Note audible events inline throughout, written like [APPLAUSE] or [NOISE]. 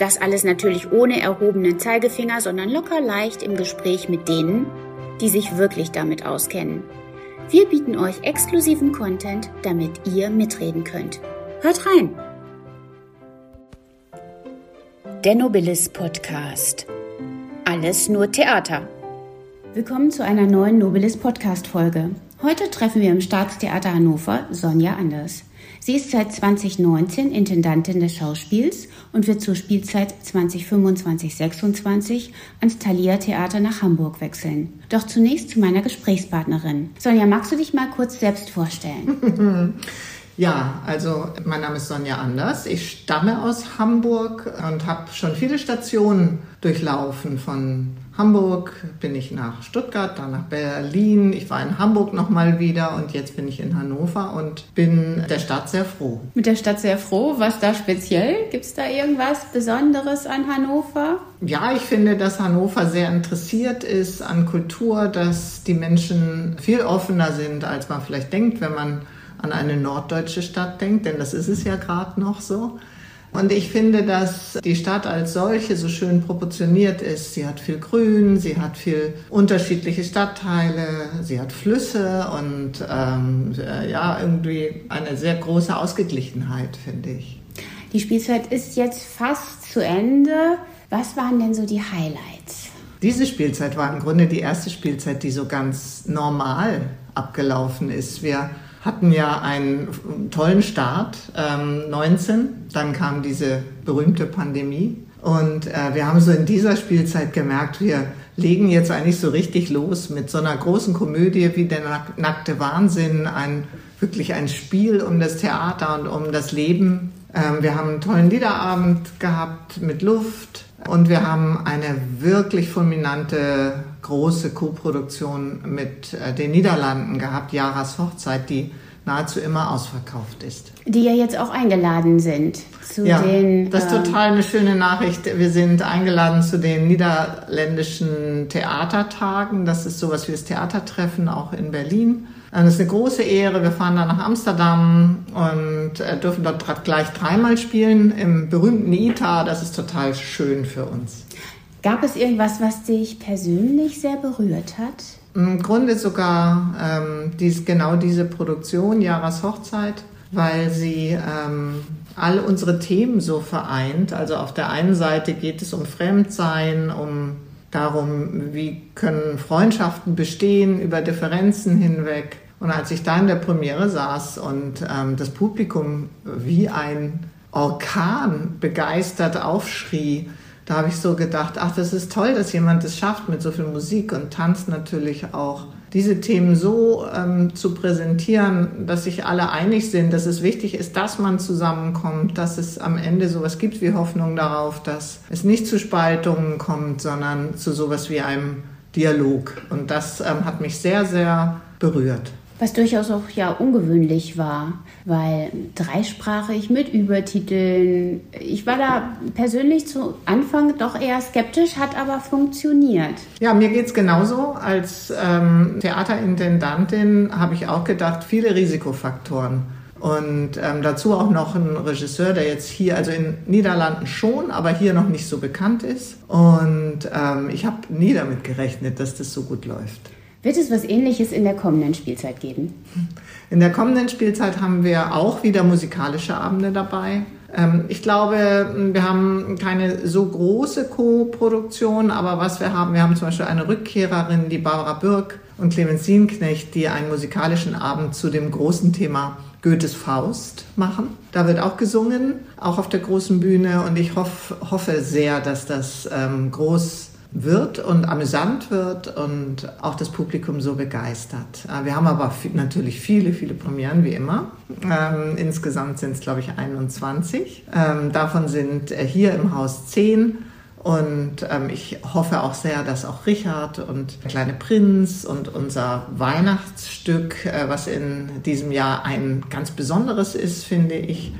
Das alles natürlich ohne erhobenen Zeigefinger, sondern locker leicht im Gespräch mit denen, die sich wirklich damit auskennen. Wir bieten euch exklusiven Content, damit ihr mitreden könnt. Hört rein! Der Nobilis Podcast. Alles nur Theater. Willkommen zu einer neuen Nobilis Podcast Folge. Heute treffen wir im Staatstheater Hannover Sonja Anders. Sie ist seit 2019 Intendantin des Schauspiels und wird zur Spielzeit 2025-26 ans Thalia Theater nach Hamburg wechseln. Doch zunächst zu meiner Gesprächspartnerin. Sonja, magst du dich mal kurz selbst vorstellen? [LAUGHS] Ja, also mein Name ist Sonja Anders. Ich stamme aus Hamburg und habe schon viele Stationen durchlaufen. Von Hamburg bin ich nach Stuttgart, dann nach Berlin. Ich war in Hamburg nochmal wieder und jetzt bin ich in Hannover und bin der Stadt sehr froh. Mit der Stadt sehr froh? Was da speziell? Gibt es da irgendwas Besonderes an Hannover? Ja, ich finde, dass Hannover sehr interessiert ist an Kultur, dass die Menschen viel offener sind, als man vielleicht denkt, wenn man an eine norddeutsche Stadt denkt, denn das ist es ja gerade noch so. Und ich finde, dass die Stadt als solche so schön proportioniert ist. Sie hat viel Grün, sie hat viel unterschiedliche Stadtteile, sie hat Flüsse und ähm, äh, ja, irgendwie eine sehr große Ausgeglichenheit, finde ich. Die Spielzeit ist jetzt fast zu Ende. Was waren denn so die Highlights? Diese Spielzeit war im Grunde die erste Spielzeit, die so ganz normal abgelaufen ist. Wir hatten ja einen tollen Start, ähm, 19, dann kam diese berühmte Pandemie und äh, wir haben so in dieser Spielzeit gemerkt, wir legen jetzt eigentlich so richtig los mit so einer großen Komödie wie der nackte Wahnsinn, ein wirklich ein Spiel um das Theater und um das Leben. Ähm, wir haben einen tollen Liederabend gehabt mit Luft und wir haben eine wirklich fulminante große Co-Produktion mit äh, den Niederlanden gehabt, Jaras Hochzeit, die nahezu immer ausverkauft ist. Die ja jetzt auch eingeladen sind zu ja, den. Das ist ähm, total eine schöne Nachricht. Wir sind eingeladen zu den niederländischen Theatertagen. Das ist sowas wie das Theatertreffen auch in Berlin. Das ist eine große Ehre. Wir fahren dann nach Amsterdam und äh, dürfen dort gleich dreimal spielen im berühmten ITA. Das ist total schön für uns. Gab es irgendwas, was dich persönlich sehr berührt hat? Im Grunde sogar ähm, dies, genau diese Produktion, Jaras Hochzeit, weil sie ähm, all unsere Themen so vereint. Also auf der einen Seite geht es um Fremdsein, um darum, wie können Freundschaften bestehen über Differenzen hinweg. Und als ich da in der Premiere saß und ähm, das Publikum wie ein Orkan begeistert aufschrie, da habe ich so gedacht, ach, das ist toll, dass jemand es schafft mit so viel Musik und Tanz natürlich auch, diese Themen so ähm, zu präsentieren, dass sich alle einig sind, dass es wichtig ist, dass man zusammenkommt, dass es am Ende sowas gibt wie Hoffnung darauf, dass es nicht zu Spaltungen kommt, sondern zu sowas wie einem Dialog. Und das ähm, hat mich sehr, sehr berührt was durchaus auch ja ungewöhnlich war, weil dreisprachig mit Übertiteln. Ich war da persönlich zu Anfang doch eher skeptisch, hat aber funktioniert. Ja, mir geht es genauso. Als ähm, Theaterintendantin habe ich auch gedacht, viele Risikofaktoren. Und ähm, dazu auch noch ein Regisseur, der jetzt hier, also in Niederlanden schon, aber hier noch nicht so bekannt ist. Und ähm, ich habe nie damit gerechnet, dass das so gut läuft. Wird es was Ähnliches in der kommenden Spielzeit geben? In der kommenden Spielzeit haben wir auch wieder musikalische Abende dabei. Ähm, ich glaube, wir haben keine so große Co-Produktion, aber was wir haben, wir haben zum Beispiel eine Rückkehrerin, die Barbara Birk und Clemens Sienknecht, die einen musikalischen Abend zu dem großen Thema Goethes Faust machen. Da wird auch gesungen, auch auf der großen Bühne und ich hoff, hoffe sehr, dass das ähm, groß wird und amüsant wird und auch das Publikum so begeistert. Äh, wir haben aber natürlich viele, viele Premieren, wie immer. Ähm, insgesamt sind es, glaube ich, 21. Ähm, davon sind äh, hier im Haus 10. Und ähm, ich hoffe auch sehr, dass auch Richard und der kleine Prinz und unser Weihnachtsstück, äh, was in diesem Jahr ein ganz besonderes ist, finde ich,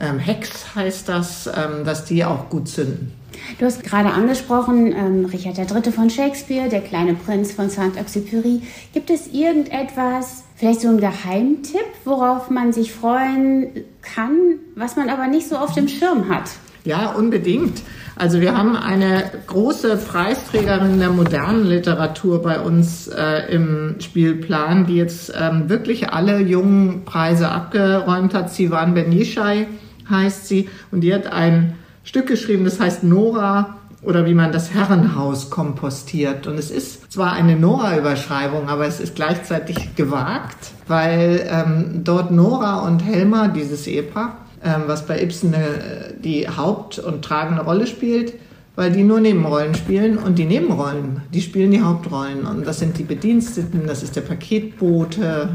ähm, Hex heißt das, ähm, dass die auch gut zünden. Du hast gerade angesprochen, ähm, Richard III. von Shakespeare, der kleine Prinz von Saint-Exupéry. Gibt es irgendetwas, vielleicht so ein Geheimtipp, worauf man sich freuen kann, was man aber nicht so auf dem Schirm hat? Ja, unbedingt. Also wir haben eine große Preisträgerin der modernen Literatur bei uns äh, im Spielplan, die jetzt ähm, wirklich alle jungen Preise abgeräumt hat. Sivan Benishai heißt sie und die hat ein Stück geschrieben, das heißt Nora oder wie man das Herrenhaus kompostiert. Und es ist zwar eine Nora-Überschreibung, aber es ist gleichzeitig gewagt, weil ähm, dort Nora und Helmer, dieses Ehepaar, ähm, was bei Ibsen äh, die Haupt- und tragende Rolle spielt, weil die nur Nebenrollen spielen und die Nebenrollen, die spielen die Hauptrollen. Und das sind die Bediensteten, das ist der Paketbote,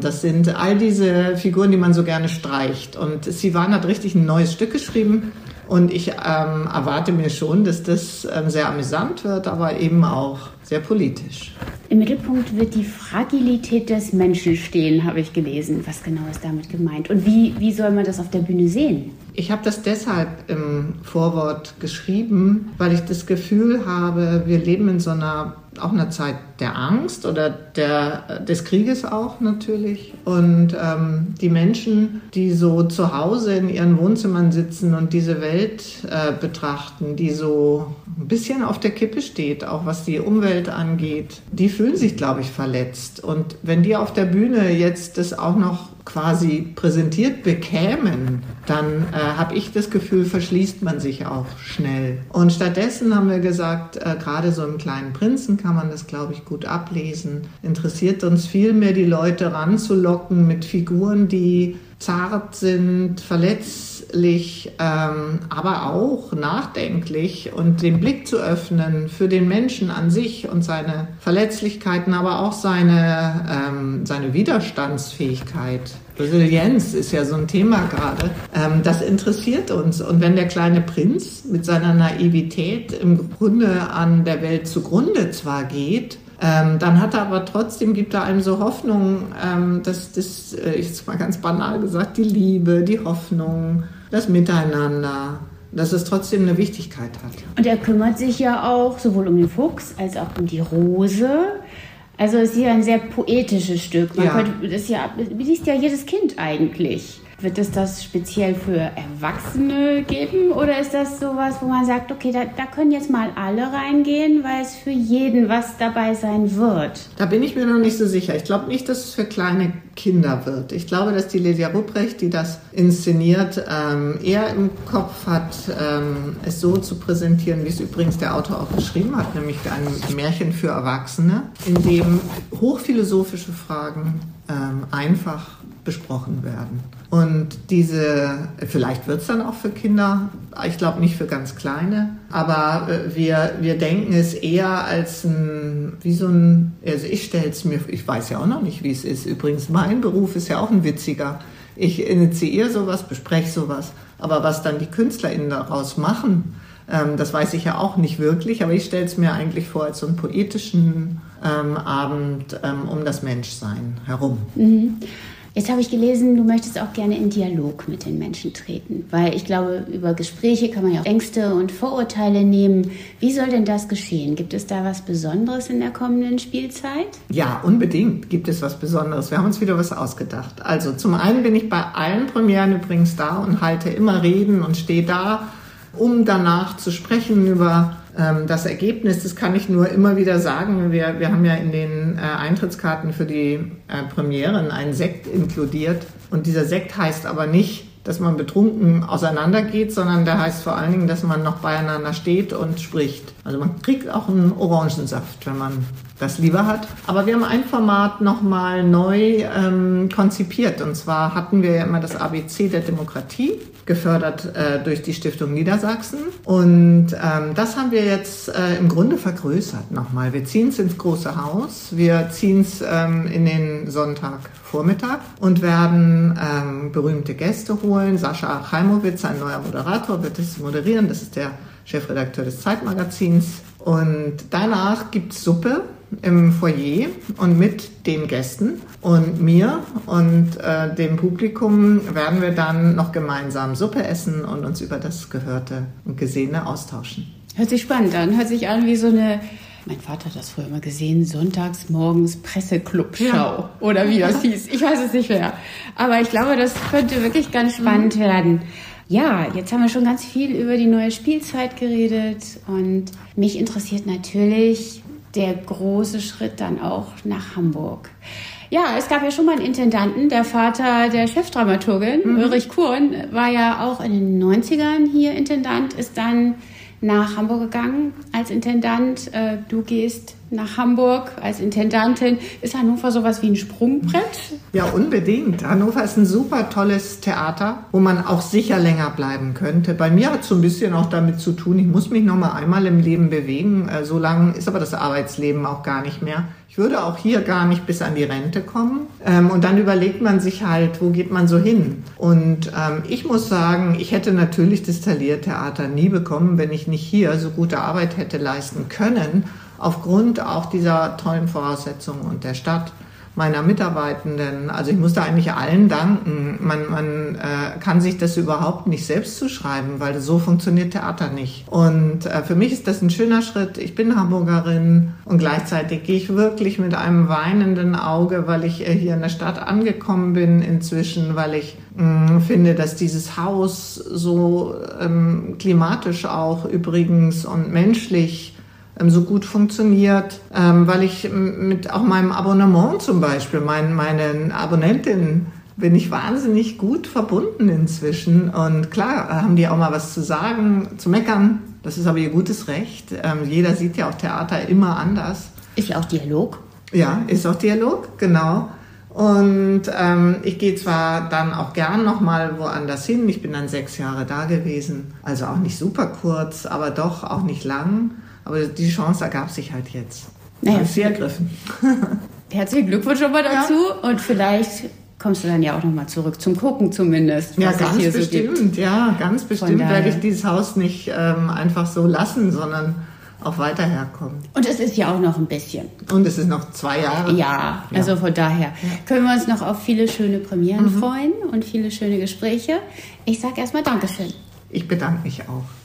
das sind all diese Figuren, die man so gerne streicht. Und Sivan hat richtig ein neues Stück geschrieben. Und ich ähm, erwarte mir schon, dass das ähm, sehr amüsant wird, aber eben auch sehr politisch. Im Mittelpunkt wird die Fragilität des Menschen stehen, habe ich gelesen. Was genau ist damit gemeint? Und wie, wie soll man das auf der Bühne sehen? Ich habe das deshalb im Vorwort geschrieben, weil ich das Gefühl habe, wir leben in so einer auch einer Zeit der Angst oder der, des Krieges auch natürlich. Und ähm, die Menschen, die so zu Hause in ihren Wohnzimmern sitzen und diese Welt äh, betrachten, die so ein bisschen auf der Kippe steht, auch was die Umwelt angeht, die fühlen sich, glaube ich, verletzt. Und wenn die auf der Bühne jetzt das auch noch quasi präsentiert bekämen, dann äh, habe ich das Gefühl, verschließt man sich auch schnell. Und stattdessen haben wir gesagt, äh, gerade so im kleinen Prinzen kann man das, glaube ich, gut ablesen. Interessiert uns viel mehr, die Leute ranzulocken mit Figuren, die zart sind, verletzlich, ähm, aber auch nachdenklich und den Blick zu öffnen für den Menschen an sich und seine Verletzlichkeiten, aber auch seine, ähm, seine Widerstandsfähigkeit. Resilienz ist ja so ein Thema gerade. Ähm, das interessiert uns. Und wenn der kleine Prinz mit seiner Naivität im Grunde an der Welt zugrunde zwar geht, ähm, dann hat er aber trotzdem, gibt er einem so Hoffnung, ähm, dass das, äh, jetzt mal ganz banal gesagt, die Liebe, die Hoffnung, das Miteinander, dass es trotzdem eine Wichtigkeit hat. Und er kümmert sich ja auch sowohl um den Fuchs als auch um die Rose. Also es ist hier ein sehr poetisches Stück. Man ja. könnte, das ja, liest ja jedes Kind eigentlich. Wird es das speziell für Erwachsene geben oder ist das sowas, wo man sagt, okay, da, da, können jetzt mal alle reingehen, weil es für jeden was dabei sein wird? Da bin ich mir noch nicht so sicher. Ich glaube nicht, dass es für kleine Kinder wird. Ich glaube, dass die Lydia Rupprecht, die das inszeniert, ähm, eher im Kopf hat, ähm, es so zu präsentieren, wie es übrigens der Autor auch geschrieben hat, nämlich ein Märchen für Erwachsene, in dem hochphilosophische Fragen ähm, einfach besprochen werden. Und diese, vielleicht wird es dann auch für Kinder, ich glaube nicht für ganz kleine, aber äh, wir, wir denken es eher als ein, wie so ein, also ich stelle es mir, ich weiß ja auch noch nicht, wie es ist. Übrigens, mein Beruf ist ja auch ein witziger. Ich initiiere sowas, bespreche sowas, aber was dann die KünstlerInnen daraus machen, ähm, das weiß ich ja auch nicht wirklich, aber ich stelle es mir eigentlich vor als so einen poetischen ähm, Abend ähm, um das Menschsein herum. Mhm. Jetzt habe ich gelesen, du möchtest auch gerne in Dialog mit den Menschen treten, weil ich glaube, über Gespräche kann man ja auch Ängste und Vorurteile nehmen. Wie soll denn das geschehen? Gibt es da was Besonderes in der kommenden Spielzeit? Ja, unbedingt gibt es was Besonderes. Wir haben uns wieder was ausgedacht. Also zum einen bin ich bei allen Premieren übrigens da und halte immer Reden und stehe da, um danach zu sprechen über das Ergebnis, das kann ich nur immer wieder sagen. Wir, wir haben ja in den äh, Eintrittskarten für die äh, Premieren einen Sekt inkludiert. Und dieser Sekt heißt aber nicht dass man betrunken auseinandergeht, sondern der heißt vor allen Dingen, dass man noch beieinander steht und spricht. Also man kriegt auch einen Orangensaft, wenn man das lieber hat. Aber wir haben ein Format nochmal neu ähm, konzipiert. Und zwar hatten wir ja immer das ABC der Demokratie, gefördert äh, durch die Stiftung Niedersachsen. Und ähm, das haben wir jetzt äh, im Grunde vergrößert nochmal. Wir ziehen es ins große Haus, wir ziehen es ähm, in den Sonntagvormittag und werden ähm, berühmte Gäste holen. Sascha Chaimowitz, ein neuer Moderator, wird es moderieren. Das ist der Chefredakteur des Zeitmagazins. Und danach gibt es Suppe im Foyer und mit den Gästen und mir und äh, dem Publikum werden wir dann noch gemeinsam Suppe essen und uns über das Gehörte und Gesehene austauschen. Hört sich spannend an. Hört sich an wie so eine mein Vater hat das früher mal gesehen, sonntags morgens Presseclub-Show ja. oder wie das [LAUGHS] hieß. Ich weiß es nicht mehr. Aber ich glaube, das könnte wirklich ganz spannend mhm. werden. Ja, jetzt haben wir schon ganz viel über die neue Spielzeit geredet und mich interessiert natürlich, der große Schritt dann auch nach Hamburg. Ja, es gab ja schon mal einen Intendanten, der Vater der Chefdramaturgin, mhm. Ulrich Kuhn, war ja auch in den 90ern hier Intendant, ist dann nach Hamburg gegangen als Intendant. Äh, du gehst nach Hamburg als Intendantin. Ist Hannover sowas wie ein Sprungbrett? Ja, unbedingt. Hannover ist ein super tolles Theater, wo man auch sicher länger bleiben könnte. Bei mir hat es so ein bisschen auch damit zu tun, ich muss mich noch mal einmal im Leben bewegen. Äh, so lang ist aber das Arbeitsleben auch gar nicht mehr. Würde auch hier gar nicht bis an die Rente kommen. Ähm, und dann überlegt man sich halt, wo geht man so hin? Und ähm, ich muss sagen, ich hätte natürlich das Taliertheater nie bekommen, wenn ich nicht hier so gute Arbeit hätte leisten können aufgrund auch dieser tollen Voraussetzungen und der Stadt meiner Mitarbeitenden. Also ich muss da eigentlich allen danken. Man, man äh, kann sich das überhaupt nicht selbst zuschreiben, weil so funktioniert Theater nicht. Und äh, für mich ist das ein schöner Schritt. Ich bin Hamburgerin und gleichzeitig gehe ich wirklich mit einem weinenden Auge, weil ich äh, hier in der Stadt angekommen bin inzwischen, weil ich mm, finde, dass dieses Haus so ähm, klimatisch auch übrigens und menschlich so gut funktioniert, ähm, weil ich mit auch meinem Abonnement zum Beispiel, mein, meinen Abonnentinnen bin ich wahnsinnig gut verbunden inzwischen. Und klar, haben die auch mal was zu sagen, zu meckern. Das ist aber ihr gutes Recht. Ähm, jeder sieht ja auch Theater immer anders. Ist ja auch Dialog. Ja, ist auch Dialog, genau. Und ähm, ich gehe zwar dann auch gern nochmal woanders hin. Ich bin dann sechs Jahre da gewesen. Also auch nicht super kurz, aber doch auch nicht lang. Aber die Chance ergab sich halt jetzt. Naja, sie ergriffen. [LAUGHS] Herzlichen Glückwunsch schon mal dazu ja. und vielleicht kommst du dann ja auch nochmal zurück zum Gucken zumindest. Ja, ganz bestimmt, so ja, ganz bestimmt werde ich dieses Haus nicht ähm, einfach so lassen, sondern auch weiter herkommen. Und es ist ja auch noch ein bisschen. Und es ist noch zwei Jahre. Ja, also von daher ja. können wir uns noch auf viele schöne Premieren mhm. freuen und viele schöne Gespräche. Ich sage erstmal Dankeschön. Ich bedanke mich auch.